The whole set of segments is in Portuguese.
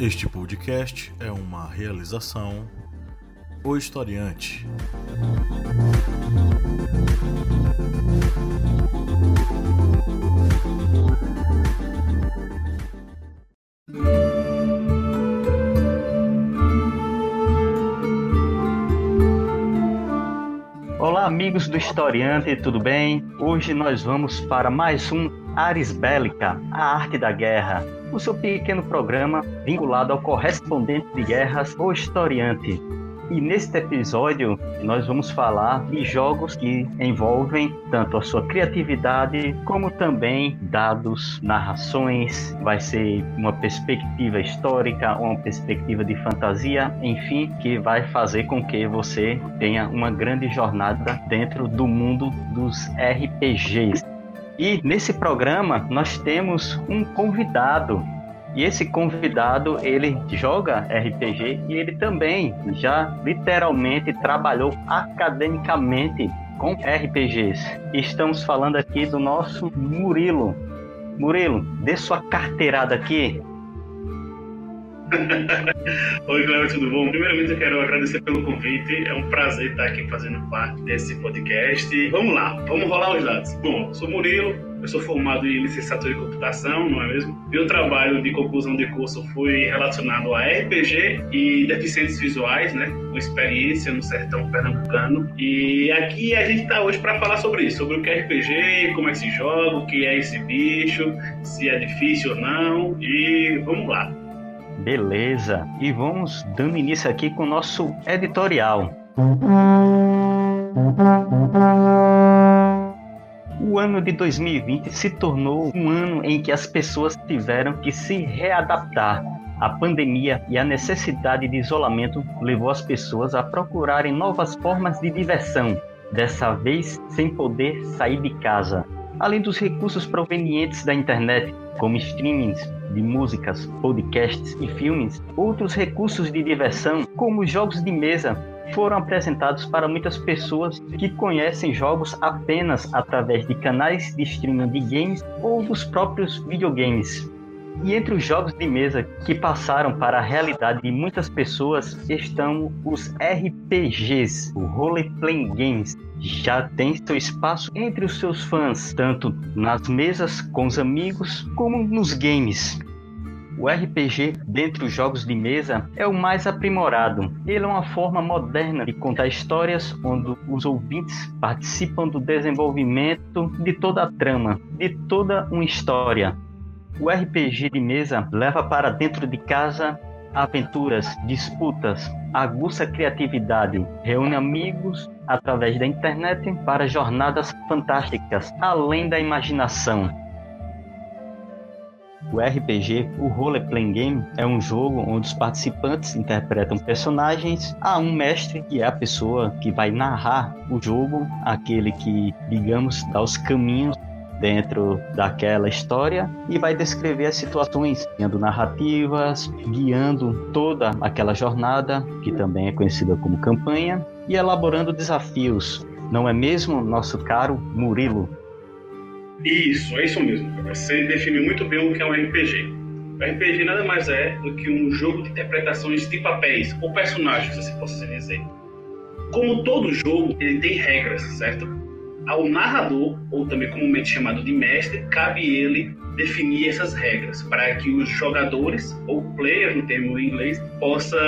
Este podcast é uma realização O Historiante. Olá, amigos do Historiante, tudo bem? Hoje nós vamos para mais um Ares Bélica, a arte da guerra, o seu pequeno programa vinculado ao correspondente de guerras, o historiante. E neste episódio nós vamos falar de jogos que envolvem tanto a sua criatividade como também dados, narrações, vai ser uma perspectiva histórica, uma perspectiva de fantasia, enfim, que vai fazer com que você tenha uma grande jornada dentro do mundo dos RPGs. E nesse programa nós temos um convidado. E esse convidado, ele joga RPG e ele também já literalmente trabalhou academicamente com RPGs. Estamos falando aqui do nosso Murilo. Murilo, dê sua carteirada aqui. Oi, Cléber, tudo bom? Primeiramente, eu quero agradecer pelo convite. É um prazer estar aqui fazendo parte desse podcast. Vamos lá, vamos rolar os dados. Bom, sou Murilo, eu sou formado em licenciatura em computação, não é mesmo? Meu trabalho de conclusão de curso foi relacionado a RPG e deficientes visuais, né? Com experiência no sertão pernambucano. E aqui a gente está hoje para falar sobre isso, sobre o que é RPG, como é que se joga, o que é esse bicho, se é difícil ou não. E vamos lá. Beleza. E vamos dando início aqui com o nosso editorial. O ano de 2020 se tornou um ano em que as pessoas tiveram que se readaptar. A pandemia e a necessidade de isolamento levou as pessoas a procurarem novas formas de diversão, dessa vez sem poder sair de casa. Além dos recursos provenientes da internet, como streamings de músicas, podcasts e filmes, outros recursos de diversão, como jogos de mesa, foram apresentados para muitas pessoas que conhecem jogos apenas através de canais de streaming de games ou dos próprios videogames. E entre os jogos de mesa que passaram para a realidade de muitas pessoas estão os RPGs, o Role Playing Games. Já tem seu espaço entre os seus fãs, tanto nas mesas com os amigos como nos games. O RPG, dentre os jogos de mesa, é o mais aprimorado. Ele é uma forma moderna de contar histórias onde os ouvintes participam do desenvolvimento de toda a trama, de toda uma história. O RPG de mesa leva para dentro de casa aventuras, disputas, aguça criatividade, reúne amigos através da internet para jornadas fantásticas, além da imaginação. O RPG, o Role Playing Game, é um jogo onde os participantes interpretam personagens a um mestre, que é a pessoa que vai narrar o jogo, aquele que, digamos, dá os caminhos dentro daquela história e vai descrever as situações, criando narrativas, guiando toda aquela jornada, que também é conhecida como campanha, e elaborando desafios. Não é mesmo, nosso caro Murilo? Isso, é isso mesmo. Você definiu muito bem o que é um RPG. O RPG nada mais é do que um jogo de interpretações de papéis ou personagens, se possa dizer. Como todo jogo, ele tem regras, certo? Ao narrador, ou também comumente chamado de mestre, cabe ele definir essas regras para que os jogadores, ou players no termo em inglês, possa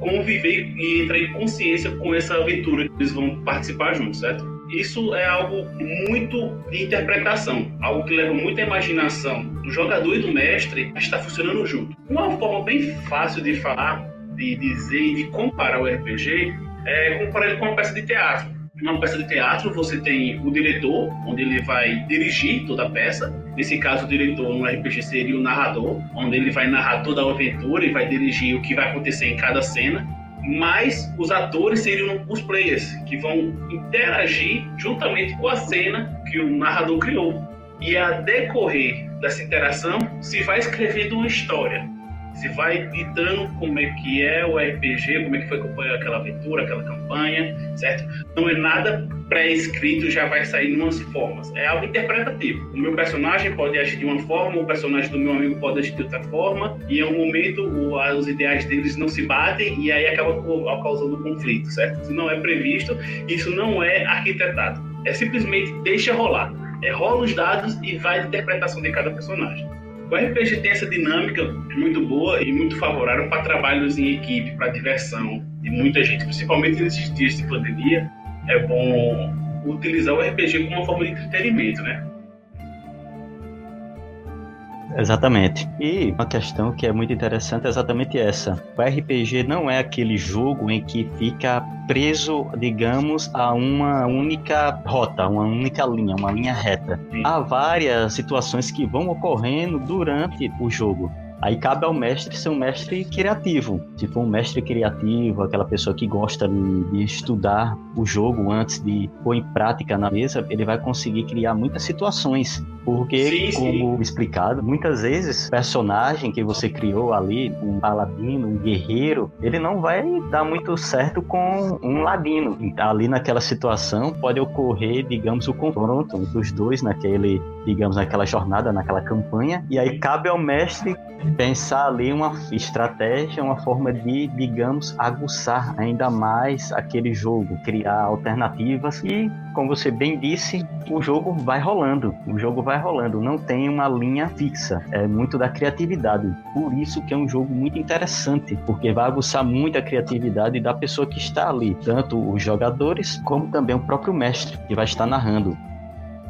conviver e entrar em consciência com essa aventura que eles vão participar juntos, certo? Isso é algo muito de interpretação, algo que leva muita imaginação do jogador e do mestre a estar funcionando junto. Uma forma bem fácil de falar, de dizer e de comparar o RPG é comparar ele com uma peça de teatro. Numa peça de teatro, você tem o diretor, onde ele vai dirigir toda a peça. Nesse caso, o diretor no RPG seria o narrador, onde ele vai narrar toda a aventura e vai dirigir o que vai acontecer em cada cena mas os atores seriam os players que vão interagir juntamente com a cena que o narrador criou. E a decorrer dessa interação se vai escrevendo uma história. Se vai ditando como é que é o RPG, como é que foi aquela aventura, aquela campanha, certo? Não é nada pré-escrito já vai sair em umas formas. É algo interpretativo. O meu personagem pode agir de uma forma, o personagem do meu amigo pode agir de outra forma, e em um momento os ideais deles não se batem e aí acaba causando conflito, certo? Isso não é previsto, isso não é arquitetado. É simplesmente deixa rolar. É, rola os dados e vai a interpretação de cada personagem. O RPG tem essa dinâmica muito boa e muito favorável para trabalhos em equipe, para diversão de muita gente, principalmente nesses dias de pandemia. É bom utilizar o RPG como uma forma de entretenimento, né? Exatamente. E uma questão que é muito interessante é exatamente essa. O RPG não é aquele jogo em que fica preso, digamos, a uma única rota, uma única linha, uma linha reta. Há várias situações que vão ocorrendo durante o jogo. Aí cabe ao mestre ser um mestre criativo, tipo um mestre criativo, aquela pessoa que gosta de, de, estudar o jogo antes de pôr em prática na mesa, ele vai conseguir criar muitas situações. Porque, sim, como sim. explicado, muitas vezes o personagem que você criou ali, um paladino, um guerreiro, ele não vai dar muito certo com um ladino. Ali naquela situação pode ocorrer, digamos, o confronto dos dois naquele, digamos, naquela jornada, naquela campanha, e aí cabe ao mestre pensar ali uma estratégia, uma forma de, digamos, aguçar ainda mais aquele jogo, criar alternativas e, como você bem disse, o jogo vai rolando, o jogo vai rolando, não tem uma linha fixa, é muito da criatividade. Por isso que é um jogo muito interessante, porque vai aguçar muito a criatividade da pessoa que está ali, tanto os jogadores como também o próprio mestre que vai estar narrando.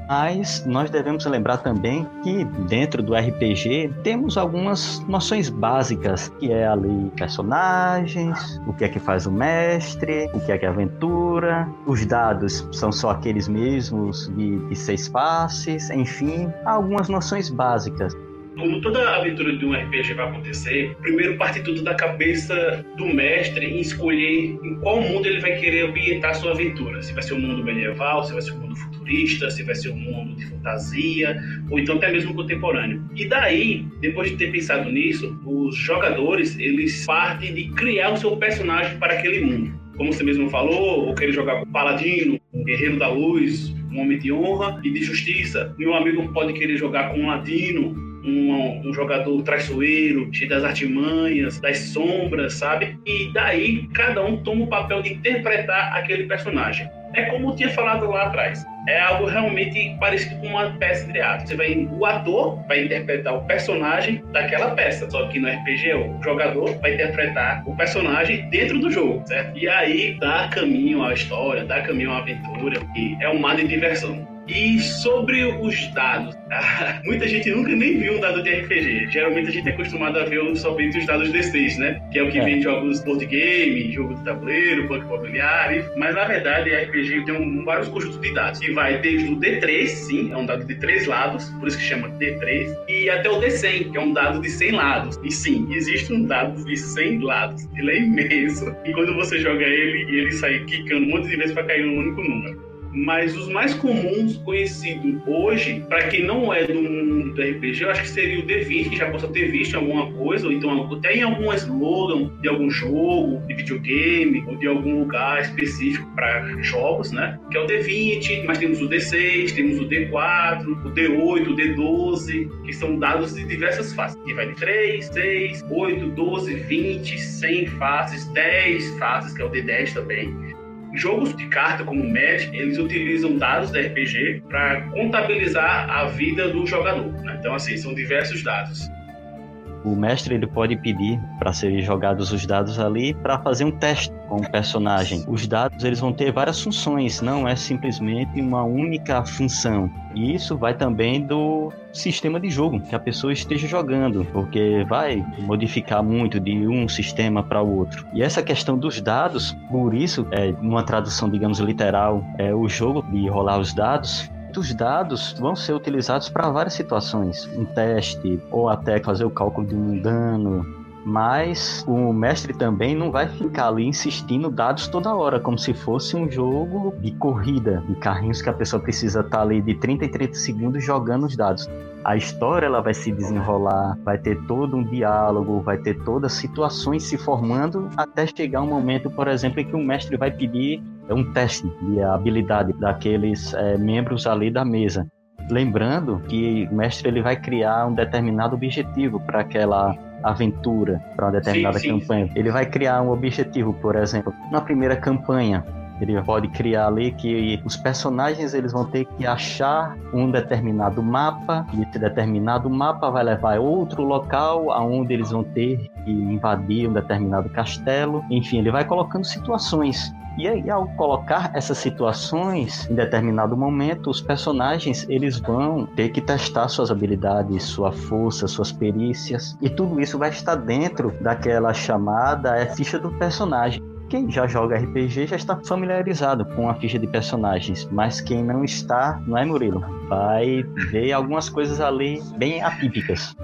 Mas nós devemos lembrar também que dentro do RPG temos algumas noções básicas, que é ali personagens, o que é que faz o mestre, o que é que é aventura, os dados são só aqueles mesmos de, de seis faces, enfim, algumas noções básicas. Como toda aventura de um RPG vai acontecer, primeiro parte tudo da cabeça do mestre em escolher em qual mundo ele vai querer ambientar sua aventura. Se vai ser um mundo medieval, se vai ser um mundo futurista, se vai ser um mundo de fantasia, ou então até mesmo contemporâneo. E daí, depois de ter pensado nisso, os jogadores eles partem de criar o seu personagem para aquele mundo. Como você mesmo falou, ou querer jogar com paladino, um guerreiro da luz, um homem de honra e de justiça. Meu amigo pode querer jogar com um ladino, um, um, jogador traiçoeiro, cheio das artimanhas, das sombras, sabe? E daí cada um toma o papel de interpretar aquele personagem. É como eu tinha falado lá atrás. É algo realmente parecido com uma peça de teatro. Você vai, o ator vai interpretar o personagem daquela peça, só que no RPG o jogador vai interpretar o personagem dentro do jogo, certo? E aí dá caminho à história, dá caminho à aventura, e é um mar de diversão. E sobre os dados, muita gente nunca nem viu um dado de RPG. Geralmente a gente é acostumado a ver somente os dados D6, né? Que é o que é. vem em jogos board game, jogo de tabuleiro, banco imobiliário. Mas na verdade, RPG tem um, vários conjuntos de dados. Que vai desde o D3, sim, é um dado de três lados, por isso que chama D3, e até o D100, que é um dado de 100 lados. E sim, existe um dado de 100 lados. Ele é imenso. E quando você joga ele, ele sai quicando um monte de vezes para cair num único número mas os mais comuns conhecidos hoje, para quem não é do mundo do RPG, eu acho que seria o D20, que já possa ter visto alguma coisa, ou então até em algum slogan de algum jogo, de videogame, ou de algum lugar específico para jogos, né? Que é o D20, mas temos o D6, temos o D4, o D8, o D12, que são dados de diversas faces, que vai de 3, 6, 8, 12, 20, 100 faces, 10 faces, que é o D10 também jogos de carta como Magic, eles utilizam dados da RPG para contabilizar a vida do jogador. Né? Então, assim, são diversos dados. O mestre ele pode pedir para serem jogados os dados ali para fazer um teste com o personagem. Os dados eles vão ter várias funções, não é simplesmente uma única função. E isso vai também do sistema de jogo que a pessoa esteja jogando, porque vai modificar muito de um sistema para o outro. E essa questão dos dados, por isso, é, numa tradução, digamos, literal, é o jogo de rolar os dados os dados vão ser utilizados para várias situações, um teste ou até fazer o cálculo de um dano. Mas o mestre também não vai ficar ali insistindo dados toda hora, como se fosse um jogo de corrida, de carrinhos que a pessoa precisa estar ali de 30 em 30 segundos jogando os dados a história ela vai se desenrolar, vai ter todo um diálogo, vai ter todas as situações se formando até chegar um momento, por exemplo, em que o mestre vai pedir um teste de habilidade daqueles é, membros ali da mesa. Lembrando que o mestre ele vai criar um determinado objetivo para aquela aventura, para uma determinada sim, sim, campanha. Ele vai criar um objetivo, por exemplo, na primeira campanha, ele pode criar ali que os personagens eles vão ter que achar um determinado mapa e esse determinado mapa vai levar a outro local aonde eles vão ter que invadir um determinado castelo. Enfim, ele vai colocando situações. E aí, ao colocar essas situações em determinado momento, os personagens eles vão ter que testar suas habilidades, sua força, suas perícias, e tudo isso vai estar dentro daquela chamada é, ficha do personagem quem já joga RPG já está familiarizado com a ficha de personagens, mas quem não está, não é Murilo, vai ver algumas coisas ali bem atípicas.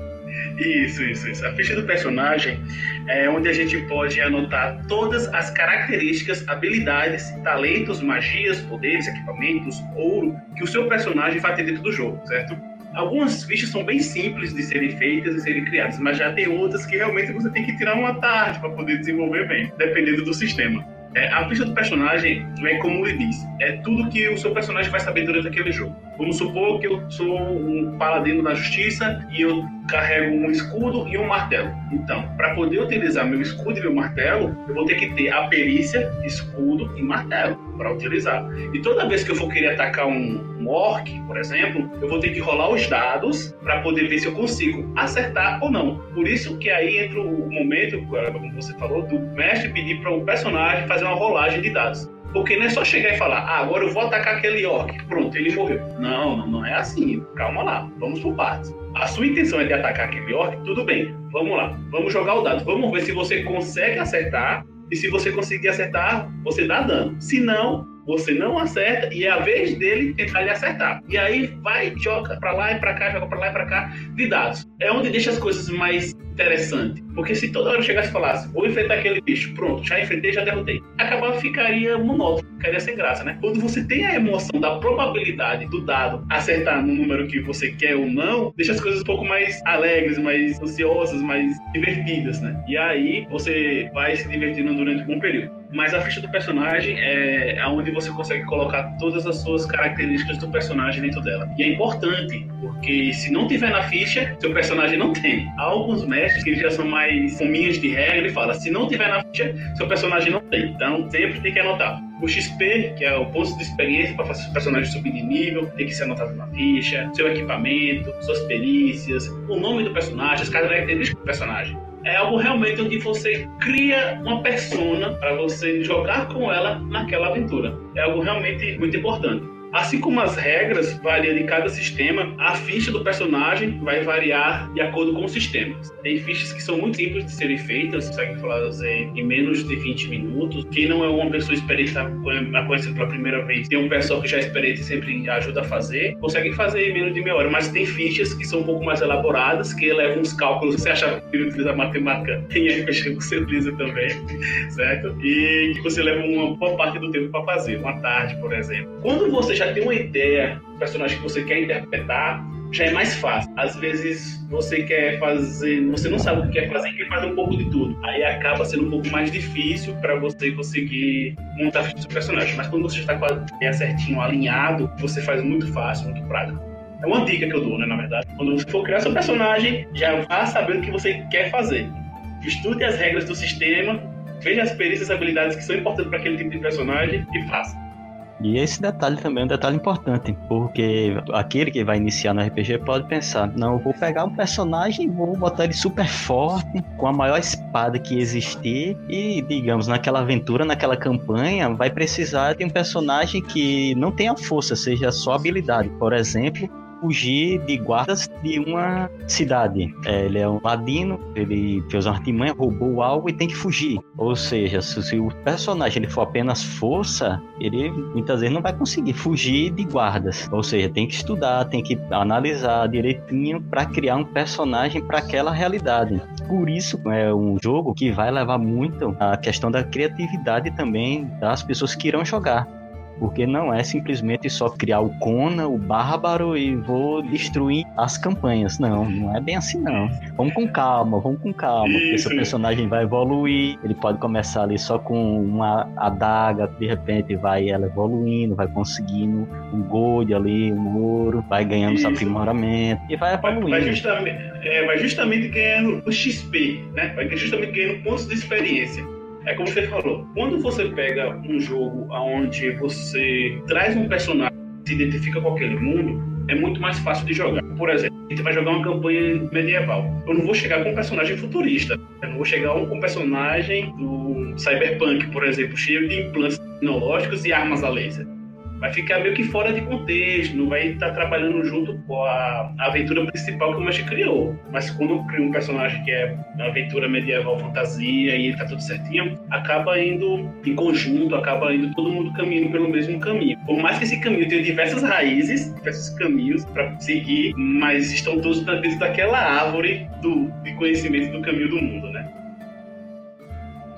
Isso, isso, isso. A ficha do personagem é onde a gente pode anotar todas as características, habilidades, talentos, magias, poderes, equipamentos, ouro que o seu personagem vai ter dentro do jogo, certo? Algumas fichas são bem simples de serem feitas e serem criadas, mas já tem outras que realmente você tem que tirar uma tarde para poder desenvolver bem, dependendo do sistema. É, a ficha do personagem é como ele diz, é tudo que o seu personagem vai saber durante aquele jogo. Vamos supor que eu sou um paladino da justiça e eu carrego um escudo e um martelo. Então, para poder utilizar meu escudo e meu martelo, eu vou ter que ter a perícia, escudo e martelo para utilizar. E toda vez que eu for querer atacar um, um orc, por exemplo, eu vou ter que rolar os dados para poder ver se eu consigo acertar ou não. Por isso que aí entra o momento, como você falou, do mestre pedir para o personagem fazer uma rolagem de dados. Porque não é só chegar e falar, ah, agora eu vou atacar aquele orc. Pronto, ele morreu. Não, não, não é assim. Calma lá, vamos por partes. A sua intenção é de atacar aquele orc, tudo bem. Vamos lá, vamos jogar o dado. Vamos ver se você consegue acertar. E se você conseguir acertar, você dá dano. Se não, você não acerta e é a vez dele tentar lhe acertar. E aí vai, joga para lá e para cá, joga para lá e para cá de dados. É onde deixa as coisas mais interessantes. Porque se toda hora eu chegasse e falasse, vou enfrentar aquele bicho, pronto, já enfrentei, já derrotei. Acabava ficaria monótono, ficaria sem graça, né? Quando você tem a emoção da probabilidade do dado acertar no número que você quer ou não, deixa as coisas um pouco mais alegres, mais ansiosas, mais divertidas, né? E aí você vai se divertindo durante um bom período mas a ficha do personagem é onde você consegue colocar todas as suas características do personagem dentro dela. E é importante, porque se não tiver na ficha, seu personagem não tem. Há alguns mestres que já são mais fominhos de regra, ele fala, se não tiver na ficha, seu personagem não tem. Então sempre tem que anotar. O XP, que é o ponto de experiência para fazer seu personagem subir de nível, tem que ser anotado na ficha, seu equipamento, suas perícias, o nome do personagem, as características do personagem é algo realmente onde você cria uma persona para você jogar com ela naquela aventura. É algo realmente muito importante. Assim como as regras variam de cada sistema, a ficha do personagem vai variar de acordo com o sistema. Tem fichas que são muito simples de serem feitas, consegue fazer em menos de 20 minutos. Quem não é uma pessoa experiente, está conhecendo pela primeira vez, tem um pessoal que já é experiente sempre ajuda a fazer, consegue fazer em menos de meia hora. Mas tem fichas que são um pouco mais elaboradas, que levam uns cálculos. Você achava que utiliza matemática em RPG, você utiliza também, certo? E que você leva uma boa parte do tempo para fazer, uma tarde, por exemplo. Quando você já tem uma ideia do personagem que você quer interpretar, já é mais fácil. Às vezes você quer fazer, você não sabe o que quer fazer quer fazer um pouco de tudo. Aí acaba sendo um pouco mais difícil para você conseguir montar o seu personagem. Mas quando você está com a ideia certinho, alinhado, você faz muito fácil, muito prático. É uma dica que eu dou, né, na verdade. Quando você for criar seu personagem, já vá sabendo o que você quer fazer. Estude as regras do sistema, veja as perícias e habilidades que são importantes para aquele tipo de personagem e faça. E esse detalhe também é um detalhe importante, porque aquele que vai iniciar no RPG pode pensar: não, eu vou pegar um personagem vou botar ele super forte, com a maior espada que existir, e, digamos, naquela aventura, naquela campanha, vai precisar de um personagem que não tenha força, seja só habilidade. Por exemplo, fugir de guardas de uma cidade. É, ele é um ladino, ele fez uma artimanha, roubou algo e tem que fugir. Ou seja, se, se, o personagem ele for apenas força, ele muitas vezes não vai conseguir fugir de guardas. Ou seja, tem que estudar, tem que analisar direitinho para criar um personagem para aquela realidade. Por isso é um jogo que vai levar muito a questão da criatividade também das pessoas que irão jogar porque não é simplesmente só criar o Conan, o Bárbaro e vou destruir as campanhas. Não, não é bem assim não. Vamos com calma, vamos com calma, porque seu personagem vai evoluir, ele pode começar ali só com uma adaga, de repente vai ela evoluindo, vai conseguindo um gold ali, um ouro, vai ganhando Isso. aprimoramento e vai evoluindo. Vai, justamente, é, vai justamente ganhando o XP, né? Vai justamente ganhando pontos de experiência. É como você falou, quando você pega um jogo onde você traz um personagem que se identifica com aquele mundo, é muito mais fácil de jogar. Por exemplo, a gente vai jogar uma campanha medieval. Eu não vou chegar com um personagem futurista. Eu não vou chegar com um personagem do Cyberpunk, por exemplo, cheio de implantes tecnológicos e armas a laser vai ficar meio que fora de contexto, não vai estar trabalhando junto com a, aventura principal que o mestre criou. Mas quando eu crio um personagem que é uma aventura medieval fantasia e ele tá tudo certinho, acaba indo em conjunto, acaba indo todo mundo caminhando pelo mesmo caminho. Por mais que esse caminho tenha diversas raízes, diversos caminhos para seguir, mas estão todos dentro daquela árvore do, de conhecimento do caminho do mundo, né?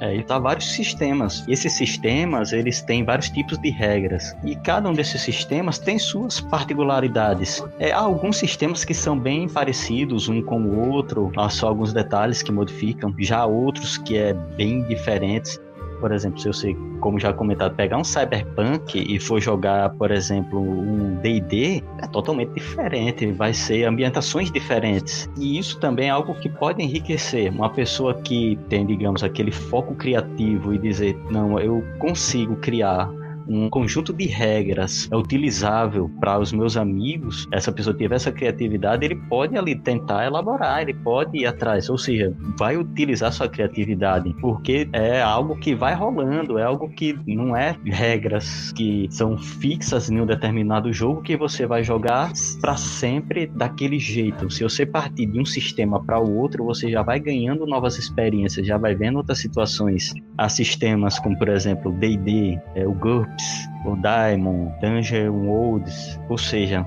É, e tá vários sistemas. E esses sistemas, eles têm vários tipos de regras. E cada um desses sistemas tem suas particularidades. É, há alguns sistemas que são bem parecidos um com o outro, há só alguns detalhes que modificam. Já outros que é bem diferentes por exemplo, se você, como já comentado, pegar um Cyberpunk e for jogar, por exemplo, um D&D, é totalmente diferente, vai ser ambientações diferentes. E isso também é algo que pode enriquecer. Uma pessoa que tem, digamos, aquele foco criativo e dizer, não, eu consigo criar um conjunto de regras é utilizável para os meus amigos, essa pessoa tiver essa criatividade, ele pode ali tentar elaborar, ele pode ir atrás, ou seja, vai utilizar sua criatividade, porque é algo que vai rolando, é algo que não é regras que são fixas em um determinado jogo que você vai jogar para sempre daquele jeito. Se você partir de um sistema para o outro, você já vai ganhando novas experiências, já vai vendo outras situações. Há sistemas como, por exemplo, o D&D, é, o GURPS, o Diamond, Dungeon Worlds, ou seja,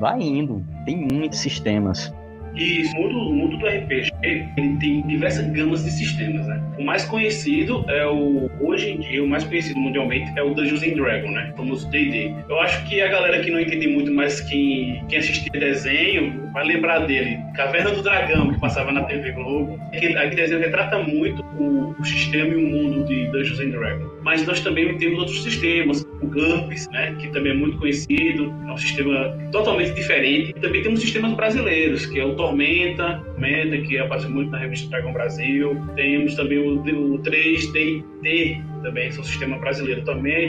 vai indo, tem muitos sistemas. E o mundo, o mundo do RPG ele tem diversas gamas de sistemas, né? O mais conhecido é o hoje em dia o mais conhecido mundialmente é o Dungeons and Dragons, né? O famoso D&D. Eu acho que a galera que não entende muito, mas quem quem assistia desenho vai lembrar dele. Caverna do Dragão que passava na TV Globo. Aquele, aquele desenho retrata muito o, o, sistema e o mundo de Dungeons and Dragons. Mas nós também temos outros sistemas, o GURPS, né? Que também é muito conhecido. É um sistema totalmente diferente. Também temos sistemas brasileiros, que é o Tormenta, Tormenta que aparece muito na revista Dragon Brasil. Temos também o, o 3DT, também, esse é um sistema brasileiro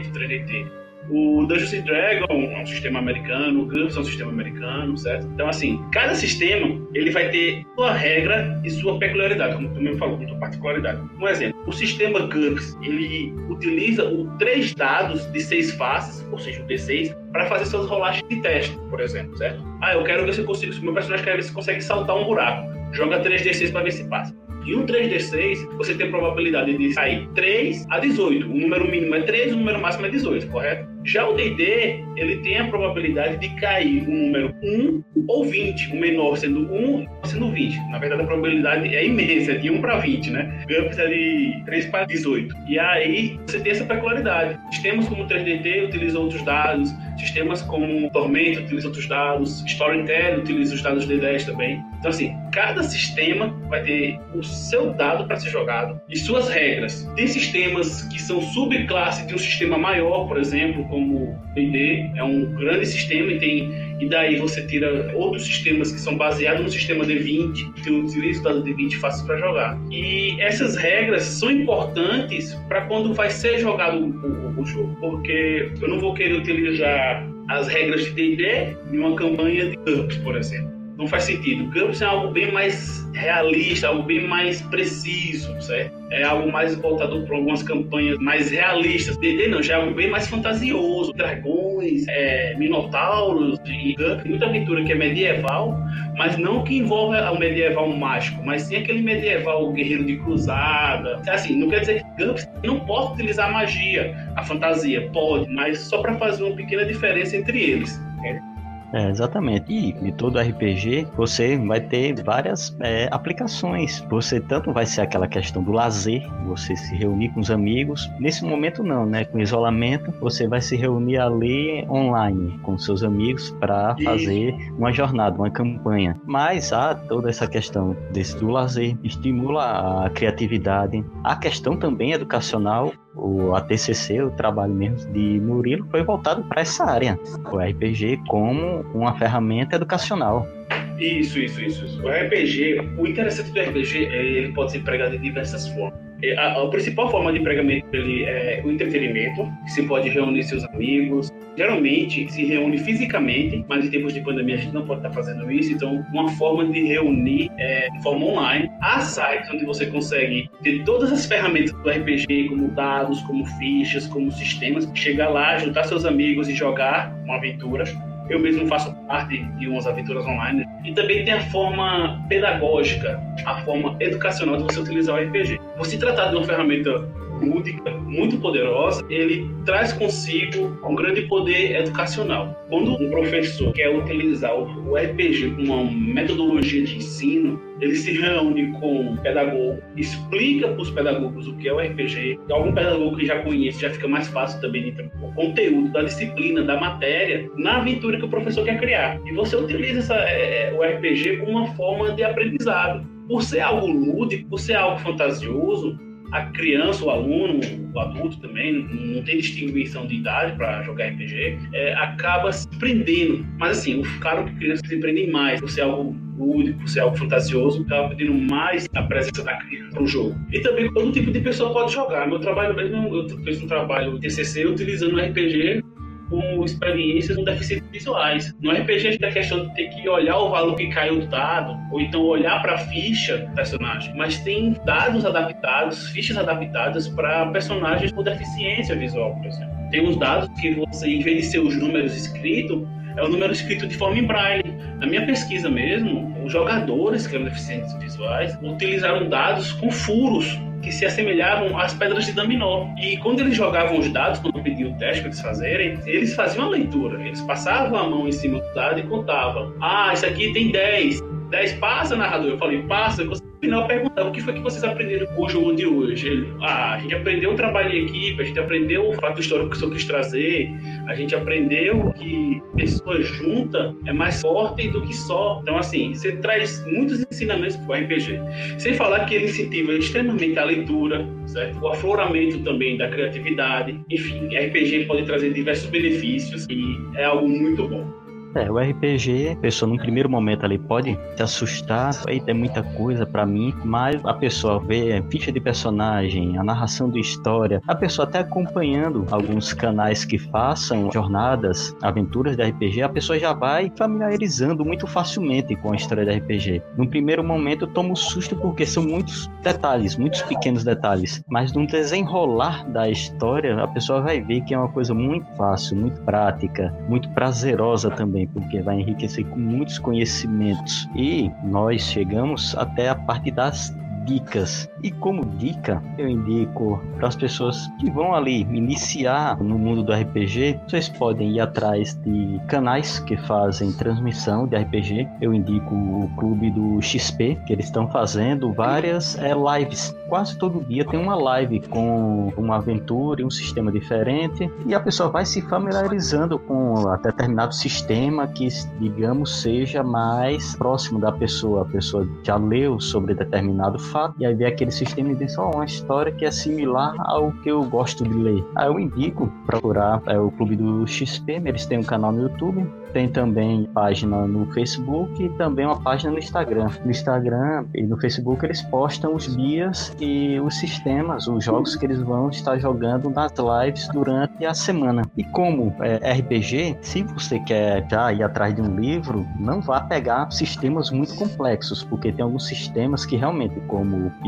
o 3DT. O Dungeons Dragon é um sistema americano, o GURPS é um sistema americano, certo? Então, assim, cada sistema ele vai ter sua regra e sua peculiaridade, como tu mesmo falou, com sua particularidade. Um exemplo, o sistema GURPS, ele utiliza o três dados de seis faces, ou seja, o D6, para fazer suas rolagens de teste, por exemplo, certo? Ah, eu quero ver se eu consigo, se o meu personagem quer ver se consegue saltar um buraco. Joga 3D6 para ver se passa. E um 3D6, você tem probabilidade de sair 3 a 18. O número mínimo é 3, o número máximo é 18, correto? Já o D&D, ele tem a probabilidade de cair um número 1 ou 20, o menor sendo 1 sendo 20. Na verdade, a probabilidade é imensa, de 1 para 20, né? GURPS é de 3 para 18. E aí, você tem essa peculiaridade. Sistemas como o 3DT utilizam outros dados, sistemas como Tormenta utilizam outros dados, Storytelling utiliza os dados D10 também. Então, assim, cada sistema vai ter o seu dado para ser jogado e suas regras. Tem sistemas que são subclasse de um sistema maior, por exemplo, como o D&D, é um grande sistema e tem e daí você tira outros sistemas que são baseados no sistema D20, que utiliza o dado D20 fácil para jogar. E essas regras são importantes para quando vai ser jogado o, o, o, jogo, porque eu não vou querer utilizar as regras de D&D em uma campanha de GURPS, por exemplo não faz sentido. GURPS é algo bem mais realista, algo bem mais preciso, certo? É algo mais voltado para algumas campanhas mais realistas. D&D não, já é algo bem mais fantasioso. Dragões, é, minotauros e GURPS, muita aventura que é medieval, mas não que envolva o medieval mágico, mas sim aquele medieval guerreiro de cruzada. Assim, não quer dizer que GURPS não pode utilizar magia, a fantasia, pode, mas só para fazer uma pequena diferença entre eles. É, exatamente. E de todo RPG, você vai ter várias é, aplicações. Você tanto vai ser aquela questão do lazer, você se reunir com os amigos. Nesse momento não, né? Com isolamento, você vai se reunir ali online com seus amigos para fazer uma jornada, uma campanha. Mas há toda essa questão desse do lazer, estimula a criatividade. A questão também educacional, o ATCC, o trabalho mesmo de Murilo, foi voltado para essa área, o RPG como uma ferramenta educacional. Isso, isso, isso. O RPG, o interessante do RPG é ele pode ser empregado de diversas formas. É, a, a, principal forma de empregamento dele é o entretenimento, que se pode reunir seus amigos. Geralmente se reúne fisicamente, mas em tempos de pandemia a gente não pode estar fazendo isso, então uma forma de reunir é de forma online. Há sites onde você consegue ter todas as ferramentas do RPG, como dados, como fichas, como sistemas, chegar lá, juntar seus amigos e jogar uma aventura eu mesmo faço parte de umas aventuras online. E também tem a forma pedagógica, a forma educacional de você utilizar o RPG. Você tratar de uma ferramenta lúdica, muito poderosa, ele traz consigo um grande poder educacional. Quando um professor quer utilizar o RPG como uma metodologia de ensino, ele se reúne com o pedagogo, explica para os pedagogos o que é o RPG. Algum pedagogo que já conhece já fica mais fácil também de o conteúdo da disciplina, da matéria, na aventura que o professor quer criar. E você utiliza essa, é, é o RPG como uma forma de aprendizado. Por ser algo lúdico, por ser algo fantasioso, a criança, o aluno, o adulto também, não tem distinção de idade para jogar RPG, é, acaba se prendendo. Mas assim, o cara que crianças se prendem mais, por ser algo lúdico, ser algo fantasioso, acaba pedindo mais a presença da criança no jogo. E também todo tipo de pessoa pode jogar. Meu trabalho mesmo, eu fiz um trabalho TCC utilizando RPG com experiências com deficientes visuais. No RPG, a gente tem a questão de ter que olhar o valor que caiu do dado, ou então olhar para a ficha do personagem. Mas tem dados adaptados, fichas adaptadas para personagens com deficiência visual, por exemplo. Tem uns dados que você, em vez de ser os números escritos, é o número escrito de forma em braille. Na minha pesquisa mesmo, os jogadores que eram deficientes visuais utilizaram dados com furos que se assemelhavam às pedras de Daminó. E quando eles jogavam os dados, quando pediam o teste para eles fazerem, eles faziam a leitura. Eles passavam a mão em cima do dado e contavam. Ah, isso aqui tem 10. 10 passa, narrador? Eu falei, passa. Eu final perguntava o que foi que vocês aprenderam com o jogo de hoje. Ele, ah, a gente aprendeu o trabalho em equipe, a gente aprendeu o fato histórico que o senhor quis trazer, a gente aprendeu que pessoa junta é mais forte do que só. Então, assim, você traz muitos ensinamentos para o RPG. Sem falar que ele incentiva extremamente a leitura, certo? o afloramento também da criatividade. Enfim, RPG pode trazer diversos benefícios e é algo muito bom. É, o RPG, a pessoa num primeiro momento ali pode se assustar, aí tem muita coisa para mim, mas a pessoa vê a ficha de personagem, a narração de história, a pessoa até acompanhando alguns canais que façam jornadas, aventuras de RPG, a pessoa já vai familiarizando muito facilmente com a história de RPG. Num primeiro momento eu tomo susto porque são muitos detalhes, muitos pequenos detalhes, mas no desenrolar da história a pessoa vai ver que é uma coisa muito fácil, muito prática, muito prazerosa também porque vai enriquecer com muitos conhecimentos. E nós chegamos até a parte das dicas. E como dica, eu indico para as pessoas que vão ali iniciar no mundo do RPG, vocês podem ir atrás de canais que fazem transmissão de RPG. Eu indico o clube do XP, que eles estão fazendo várias é, lives. Quase todo dia tem uma live com uma aventura e um sistema diferente, e a pessoa vai se familiarizando com a determinado sistema que, digamos, seja mais próximo da pessoa. A pessoa já leu sobre determinado fato, e aí vê aquele sistema e diz, ó, oh, uma história que é similar ao que eu gosto de ler. Aí eu indico procurar é, o Clube do XP, eles têm um canal no YouTube, tem também página no Facebook e também uma página no Instagram. No Instagram e no Facebook eles postam os guias e os sistemas, os jogos que eles vão estar jogando nas lives durante a semana. E como é, RPG, se você quer já ir atrás de um livro, não vá pegar sistemas muito complexos, porque tem alguns sistemas que realmente,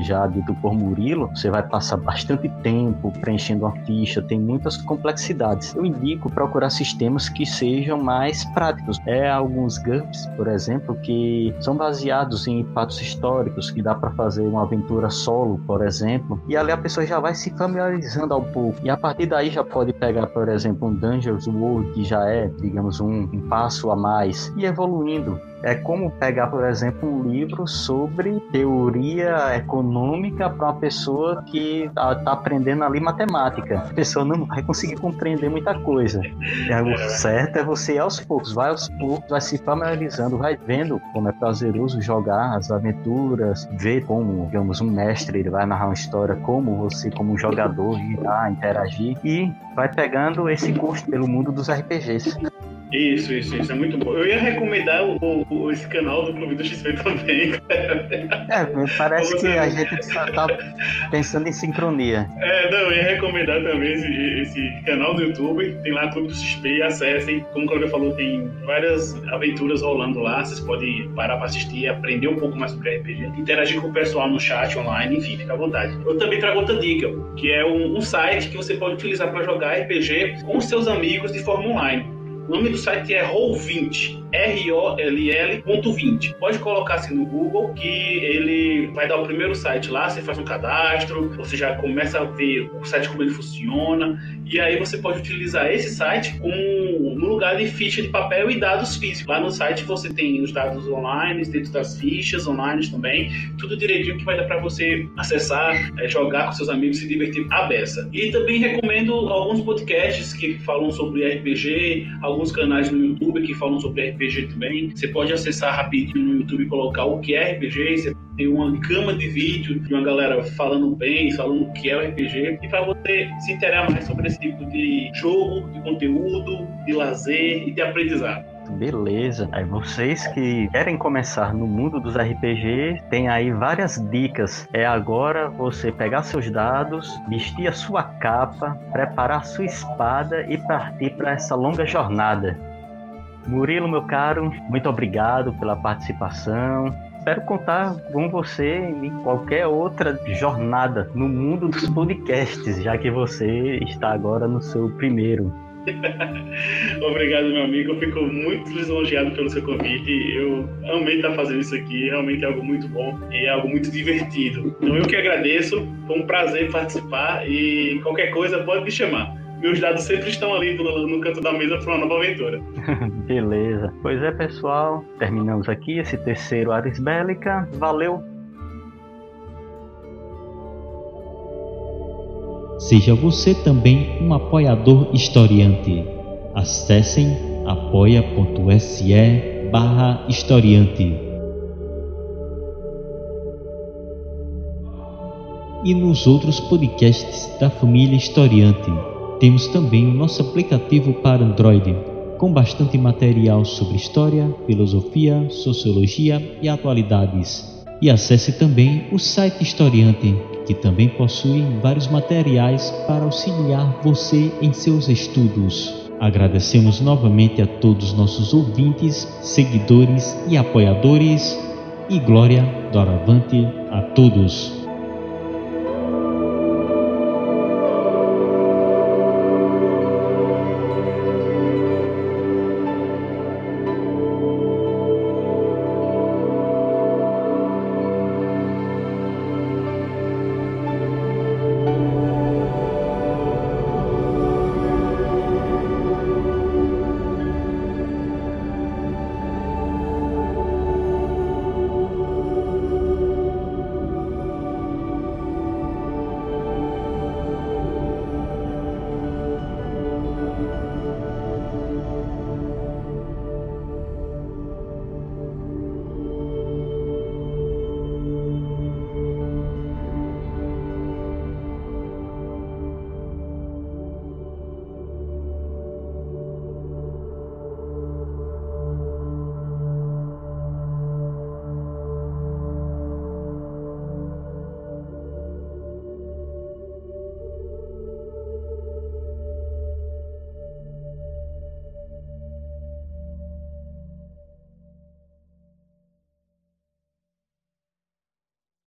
já dito por Murilo, você vai passar bastante tempo preenchendo uma ficha, tem muitas complexidades. Eu indico procurar sistemas que sejam mais práticos. É alguns GURPS, por exemplo, que são baseados em fatos históricos, que dá para fazer uma aventura solo, por exemplo, e ali a pessoa já vai se familiarizando ao pouco. E a partir daí já pode pegar, por exemplo, um Dungeons World, que já é, digamos, um, um passo a mais, e evoluindo é como pegar, por exemplo, um livro sobre teoria econômica para uma pessoa que está aprendendo ali matemática. A pessoa não vai conseguir compreender muita coisa. É, o certo é você ir aos poucos, vai aos poucos, vai se familiarizando, vai vendo como é prazeroso jogar as aventuras, ver como, digamos, um mestre ele vai narrar uma história, como você, como jogador, irá interagir e vai pegando esse gosto pelo mundo dos RPGs. Isso, isso, isso é muito bom. Eu ia recomendar o, o esse canal do Clube do XP também. É, parece você... que a gente tá pensando em sincronia. É, não, eu ia recomendar também esse, esse canal do YouTube. Tem lá Clube do XP, acessem. Como o Cláudio falou, tem várias aventuras rolando lá. Vocês podem parar para assistir, aprender um pouco mais sobre RPG, interagir com o pessoal no chat online, enfim, fica à vontade. Eu também trago outra dica, que é um, um site que você pode utilizar para jogar RPG com seus amigos de forma online. O nome do site é Roll20, R-O-L-L.20. Pode colocar assim no Google que ele vai dar o primeiro site lá, você faz um cadastro, você já começa a ver o site como ele funciona, e aí você pode utilizar esse site como no lugar de ficha de papel e dados físicos. Lá no site você tem os dados online, dentro das fichas online também, tudo direitinho que vai dar para você acessar, é, jogar com seus amigos, se divertir à beça. E também recomendo alguns podcasts que falam sobre RPG, alguns canais no YouTube que falam sobre RPG também. Você pode acessar rapidinho no YouTube e colocar o que é RPG, você tem uma cama de vídeo de uma galera falando bem, falando o que é o RPG, e para você se interar mais sobre esse tipo de jogo, de conteúdo, de lazer e de aprendizado. Beleza. Aí vocês que querem começar no mundo dos RPG, tem aí várias dicas. É agora você pegar seus dados, vestir a sua capa, preparar sua espada e partir para essa longa jornada. Murilo, meu caro, muito obrigado pela participação espero contar com você em qualquer outra jornada no mundo dos podcasts, já que você está agora no seu primeiro. Obrigado, meu amigo. Eu fico muito lisonjeado pelo seu convite. Eu amei estar fazendo isso aqui. Realmente é algo muito bom e é algo muito divertido. Então, eu que agradeço. Foi um prazer participar e qualquer coisa pode me chamar meus dados sempre estão ali no, no canto da mesa para uma nova aventura. Beleza. Pois é, pessoal. Terminamos aqui esse terceiro Ares Bélica. Valeu! Seja você também um apoiador historiante. Acessem apoia.se barra historiante. E nos outros podcasts da família Historiante. Temos também o nosso aplicativo para Android, com bastante material sobre história, filosofia, sociologia e atualidades. E acesse também o site Historiante, que também possui vários materiais para auxiliar você em seus estudos. Agradecemos novamente a todos nossos ouvintes, seguidores e apoiadores. E glória doravante a todos.